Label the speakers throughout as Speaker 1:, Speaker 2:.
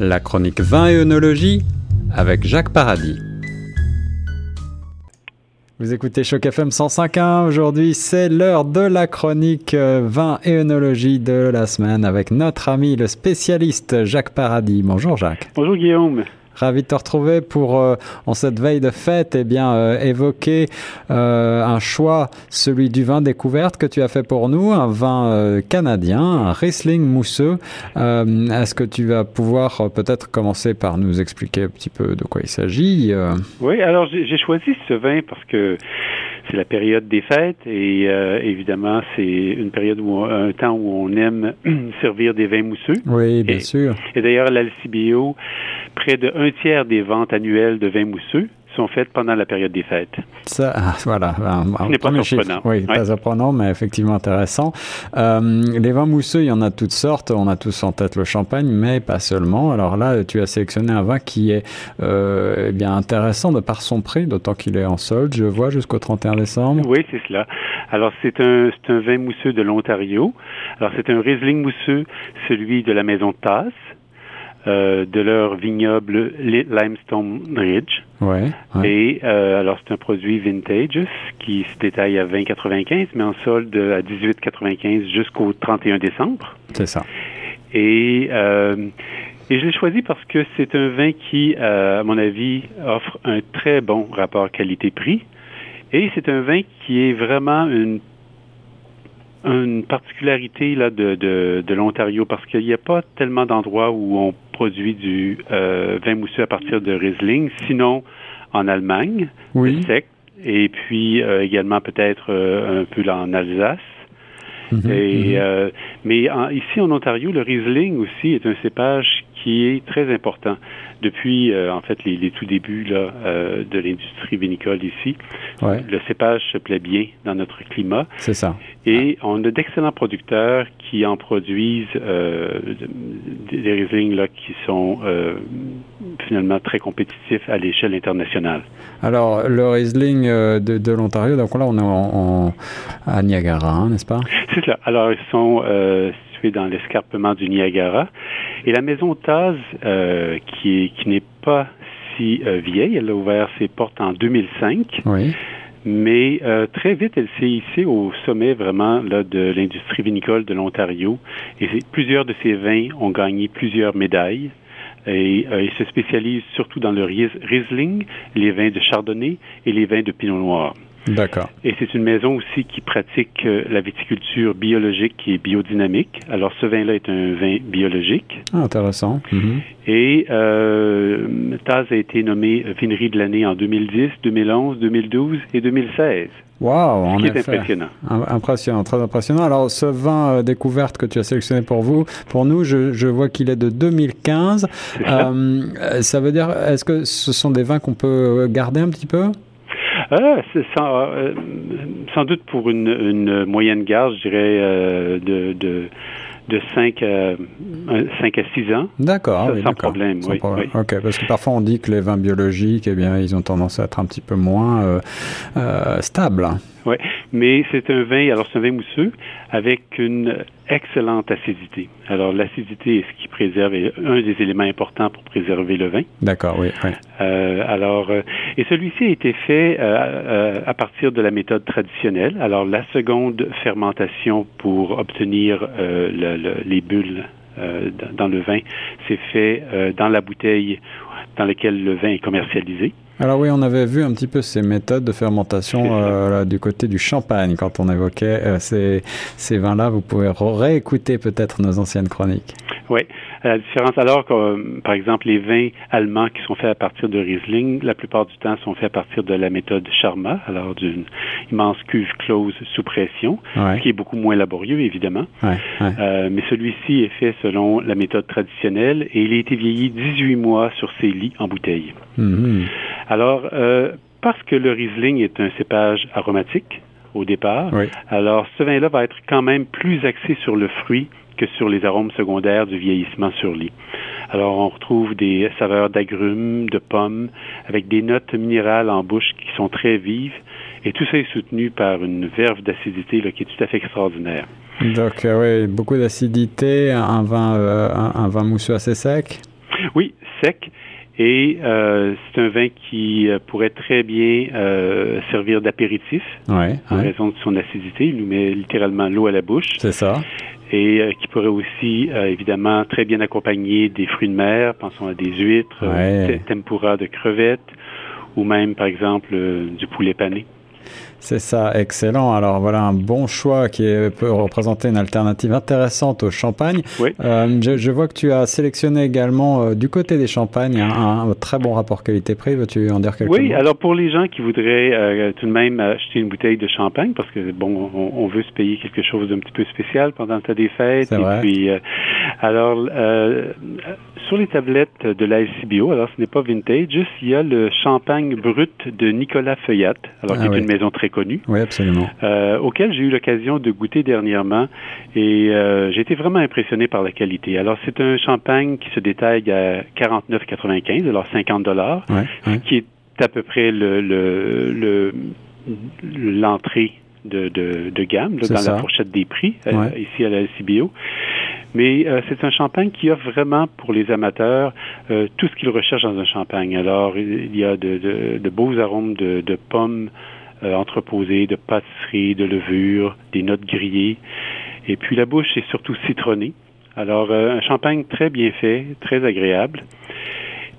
Speaker 1: La chronique vin et œnologie avec Jacques Paradis. Vous écoutez Choc FM 105.1. Aujourd'hui, c'est l'heure de la chronique euh, vin et œnologie de la semaine avec notre ami le spécialiste Jacques Paradis. Bonjour Jacques.
Speaker 2: Bonjour Guillaume.
Speaker 1: Ravi de te retrouver pour, euh, en cette veille de fête, eh bien, euh, évoquer euh, un choix, celui du vin découverte que tu as fait pour nous, un vin canadien, un Riesling mousseux. Est-ce que tu vas pouvoir peut-être commencer par nous expliquer un petit peu de quoi il s'agit
Speaker 2: Oui, alors j'ai choisi ce vin parce que c'est la période des fêtes et évidemment c'est une période où un temps où on aime servir des vins mousseux.
Speaker 1: Oui, bien sûr.
Speaker 2: Et d'ailleurs l'Alcibio près de un tiers des ventes annuelles de vins mousseux sont faites pendant la période des fêtes.
Speaker 1: Ça, voilà.
Speaker 2: Ce n'est pas surprenant.
Speaker 1: Oui, pas surprenant, mais effectivement intéressant. Euh, les vins mousseux, il y en a toutes sortes. On a tous en tête le champagne, mais pas seulement. Alors là, tu as sélectionné un vin qui est euh, eh bien intéressant de par son prix, d'autant qu'il est en solde, je vois, jusqu'au 31 décembre.
Speaker 2: Oui, c'est cela. Alors, c'est un, un vin mousseux de l'Ontario. Alors, c'est un Riesling mousseux, celui de la maison Tasse. Euh, de leur vignoble Limestone Ridge.
Speaker 1: Ouais,
Speaker 2: Et euh, alors c'est un produit vintage qui se détaille à 20,95 mais en solde à 18,95 jusqu'au 31 décembre.
Speaker 1: C'est ça.
Speaker 2: Et euh, et je l'ai choisi parce que c'est un vin qui, à mon avis, offre un très bon rapport qualité-prix. Et c'est un vin qui est vraiment une une particularité là de, de, de l'Ontario parce qu'il n'y a pas tellement d'endroits où on produit du euh, vin mousseux à partir de Riesling, sinon en Allemagne,
Speaker 1: oui.
Speaker 2: sec, et puis euh, également peut-être euh, un peu là en Alsace.
Speaker 1: Mhm,
Speaker 2: et,
Speaker 1: mhm.
Speaker 2: mais en, ici en Ontario, le Riesling aussi est un cépage qui est très important depuis euh, en fait les, les, tout débuts là, euh, de l'industrie vinicole ici.
Speaker 1: Ouais.
Speaker 2: Le cépage se plaît bien dans notre climat.
Speaker 1: C'est ça.
Speaker 2: Et on a d'excellents producteurs qui en produisent euh, des Riesling là qui sont finalement très compétitifs à l'échelle internationale.
Speaker 1: Alors le Riesling de, de l'Ontario, donc là on est en, en à Niagara, hein, n'est-ce pas?
Speaker 2: C'est ça. Alors ils sont dans l'escarpement du Niagara. Et la maison Taz, euh, qui, est, qui n'est pas si euh, vieille, elle a ouvert ses portes en 2005.
Speaker 1: Oui.
Speaker 2: Mais euh, très vite, elle s'est hissée au sommet vraiment là, de l'industrie vinicole de l'Ontario. Et plusieurs de ses vins ont gagné plusieurs médailles. Et euh, il se spécialise surtout dans le Riesling, les vins de Chardonnay et les vins de Pinot Noir.
Speaker 1: D'accord.
Speaker 2: Et c'est une maison aussi qui pratique euh, la viticulture biologique et biodynamique. Alors ce vin-là est un vin biologique.
Speaker 1: Ah, intéressant. Mm -hmm.
Speaker 2: Et euh, Taz a été nommé Vinerie de l'année en 2010, 2011, 2012 et 2016.
Speaker 1: Wow, en
Speaker 2: Ce qui est
Speaker 1: effet.
Speaker 2: impressionnant.
Speaker 1: Impressionnant, très impressionnant. Alors, ce vin euh, découverte que tu as sélectionné pour vous, pour nous, je, je vois qu'il est de 2015.
Speaker 2: Ça.
Speaker 1: Euh, ça veut dire, est-ce que ce sont des vins qu'on peut garder un petit peu?
Speaker 2: Ah, sans, euh, sans, doute pour une, une, moyenne garde, je dirais, euh, de, de, de 5 à, 5 à 6 ans.
Speaker 1: D'accord.
Speaker 2: Oui, sans problème,
Speaker 1: sans
Speaker 2: oui,
Speaker 1: problème.
Speaker 2: oui,
Speaker 1: OK, parce que parfois on dit que les vins biologiques, eh bien, ils ont tendance à être un petit peu moins euh, euh, stables.
Speaker 2: Oui, mais c'est un vin, alors c'est un vin mousseux avec une excellente acidité. Alors l'acidité est ce qui préserve, est un des éléments importants pour préserver le vin.
Speaker 1: D'accord, oui. oui.
Speaker 2: Euh, alors, euh, et celui-ci a été fait euh, à partir de la méthode traditionnelle. Alors la seconde fermentation pour obtenir le, le, les bulles dans le vin, c'est fait dans la bouteille dans laquelle le vin est commercialisé.
Speaker 1: Alors oui, on avait vu un petit peu ces méthodes de fermentation euh, là, du côté du champagne quand on évoquait euh, ces, ces vins-là. Vous pouvez réécouter peut-être nos anciennes chroniques.
Speaker 2: Oui, la différence alors que, par exemple, les vins allemands qui sont faits à partir de Riesling, la plupart du temps sont faits à partir de la méthode Charma, alors d'une immense cuve close sous pression,
Speaker 1: ouais.
Speaker 2: ce qui est beaucoup moins laborieux, évidemment.
Speaker 1: Ouais, ouais.
Speaker 2: Euh, mais celui-ci est fait selon la méthode traditionnelle et il a été vieilli 18 mois sur ses lits en bouteille.
Speaker 1: Mm -hmm.
Speaker 2: Alors, euh, parce que le Riesling est un cépage aromatique au départ,
Speaker 1: oui.
Speaker 2: alors ce vin-là va être quand même plus axé sur le fruit que sur les arômes secondaires du vieillissement sur lit. Alors, on retrouve des saveurs d'agrumes, de pommes, avec des notes minérales en bouche qui sont très vives, et tout ça est soutenu par une verve d'acidité qui est tout à fait extraordinaire.
Speaker 1: Donc, euh, oui, beaucoup d'acidité, un vin, euh, un, un, vin mousseux assez sec.
Speaker 2: Oui, sec. Et euh, c'est un vin qui euh, pourrait très bien euh, servir d'apéritif
Speaker 1: Ouais,
Speaker 2: en
Speaker 1: ouais.
Speaker 2: raison de son acidité. Il nous met littéralement l'eau à la bouche.
Speaker 1: C'est ça.
Speaker 2: Et euh, qui pourrait aussi, euh, évidemment, très bien accompagner des fruits de mer. Pensons à des huîtres,
Speaker 1: Ouais.
Speaker 2: te- tempura de crevettes ou même, par exemple, euh, du poulet pané.
Speaker 1: C'est ça, excellent. Alors voilà un bon choix qui est- peut représenter une alternative intéressante au champagne.
Speaker 2: Oui.
Speaker 1: Euh, je, je vois que tu as sélectionné également euh, du côté des champagnes un, un très bon rapport qualité-prix. Veux-tu en dire quelques
Speaker 2: Oui,
Speaker 1: mots?
Speaker 2: alors pour les gens qui voudraient euh, tout de même acheter une bouteille de champagne, parce que bon, on, on veut se payer quelque chose d'un petit peu spécial pendant le temps des fêtes. Et
Speaker 1: vrai.
Speaker 2: puis, alors sur les tablettes de la LCBO, alors ce n'est pas vintage, juste il y a le champagne brut de Nicolas Feuillat, alors qui
Speaker 1: Ah
Speaker 2: est
Speaker 1: oui.
Speaker 2: une maison très connue.
Speaker 1: Oui, absolument.
Speaker 2: euh, auquel j'ai eu l'occasion de goûter dernièrement et euh, j'ai été vraiment impressionné par la qualité. Alors c'est un champagne qui se détaille à 49,95, alors 50 dollars,
Speaker 1: Ouais, ouais.
Speaker 2: qui est à peu près le le- le- l'entrée de, de, de gamme là, dans
Speaker 1: ça.
Speaker 2: la fourchette des prix euh, ici à la LCBO. Mais euh, c'est un champagne qui offre vraiment pour les amateurs euh, tout ce qu'ils recherchent dans un champagne. Alors il y a de, de- de beaux arômes de, de pommes euh, entreposées, de pâtisserie, de levure, des notes grillées. Et puis la bouche est surtout citronnée. Alors euh, un champagne très bien fait, très agréable.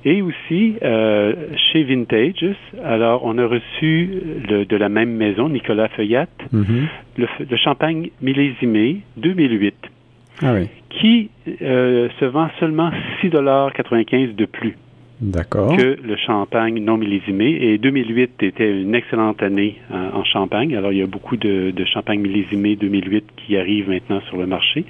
Speaker 2: Et aussi, euh, chez Vintages, alors on a reçu le- de la même maison, Nicolas Feuillat,
Speaker 1: Mhm.
Speaker 2: le, le champagne millésimé 2008,
Speaker 1: Ah oui,
Speaker 2: qui euh, se vend seulement 6,95 de plus que le champagne non millésimé. Et 2008 était une excellente année en, en champagne. Alors, il y a beaucoup de, de champagne millésimé 2008 qui arrivent maintenant sur le marché.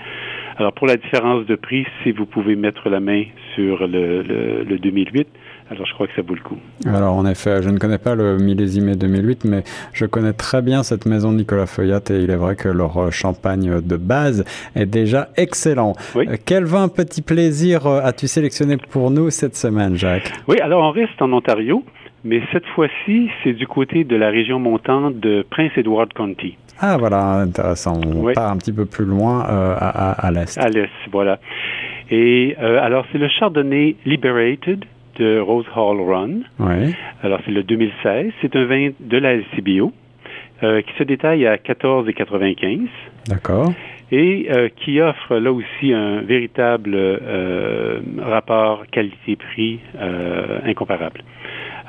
Speaker 2: Alors, pour la différence de prix, si vous pouvez mettre la main sur le, le, le 2008, alors je crois que ça vaut le coup.
Speaker 1: Alors en effet, je ne connais pas le millésimé 2008, mais je connais très bien cette maison Nicolas Feuillat et il est vrai que leur euh, champagne de base est déjà excellent.
Speaker 2: Oui.
Speaker 1: Euh, Quel vin petit plaisir euh, as-tu sélectionné pour nous cette semaine, Jacques?
Speaker 2: Oui, alors on reste en Ontario, mais cette fois-ci, c'est du côté de la région montante de Prince Edward County,
Speaker 1: Ah voilà, intéressant. On
Speaker 2: Oui.
Speaker 1: part un petit peu plus loin euh, à, l'est.
Speaker 2: à l'est, voilà. Et euh, alors, c'est le Chardonnay Liberated de Rose Hall Run.
Speaker 1: Oui,
Speaker 2: Alors, c'est le 2016. C'est un vin de la LCBO euh, qui se détaille à 14,95
Speaker 1: d'accord.
Speaker 2: et euh, qui offre là aussi un véritable euh, rapport qualité-prix incomparable.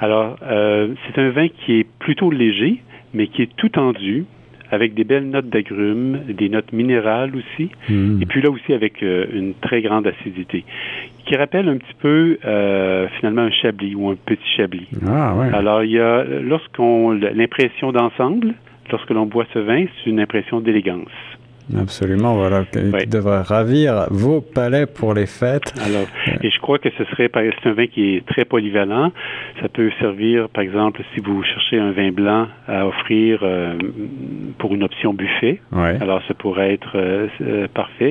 Speaker 2: Alors, c'est un vin qui est plutôt léger, mais qui est tout tendu, avec des belles notes d'agrumes, des notes minérales aussi,
Speaker 1: Hmm.
Speaker 2: et puis là aussi avec euh, une très grande acidité, qui rappelle un petit peu euh, finalement un chablis ou un petit chablis.
Speaker 1: Ah ouais.
Speaker 2: Alors, il y a, lorsqu'on, l'impression d'ensemble, lorsque l'on boit ce vin, c'est une impression d'élégance.
Speaker 1: Absolument, voilà, qui
Speaker 2: Ouais.
Speaker 1: devrait ravir vos palais pour les fêtes.
Speaker 2: Alors, et je crois que ce serait, par- c'est un vin qui est très polyvalent. Ça peut servir, par exemple, si vous cherchez un vin blanc à offrir euh, pour une option buffet.
Speaker 1: Ouais.
Speaker 2: Alors, ça pourrait être euh, euh, parfait.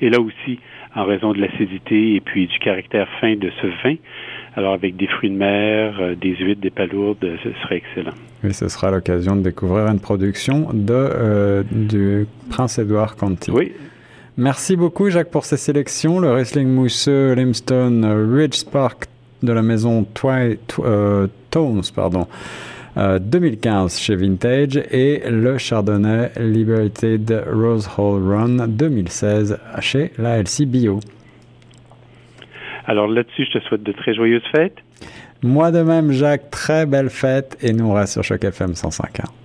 Speaker 2: Et, et là aussi, en raison de l'acidité et puis du caractère fin de ce vin, alors avec des fruits de mer, euh, des huîtres, des palourdes, ce serait excellent.
Speaker 1: Oui, ce sera l'occasion de découvrir une production de, euh, du Prince Edward County.
Speaker 2: Oui,
Speaker 1: Merci beaucoup Jacques pour ces sélections. Le Riesling mousseux Limestone euh, Ridge Spark de la maison Twi Tw- euh, Tones, pardon, euh, 2015 chez Vintage et le Chardonnay Liberated Rose Hall Run 2016 chez la LC Bio.
Speaker 2: Alors là-dessus, je te souhaite de très joyeuses fêtes.
Speaker 1: Moi de même Jacques, très belle fête et nous on reste sur Choc FM 105.1.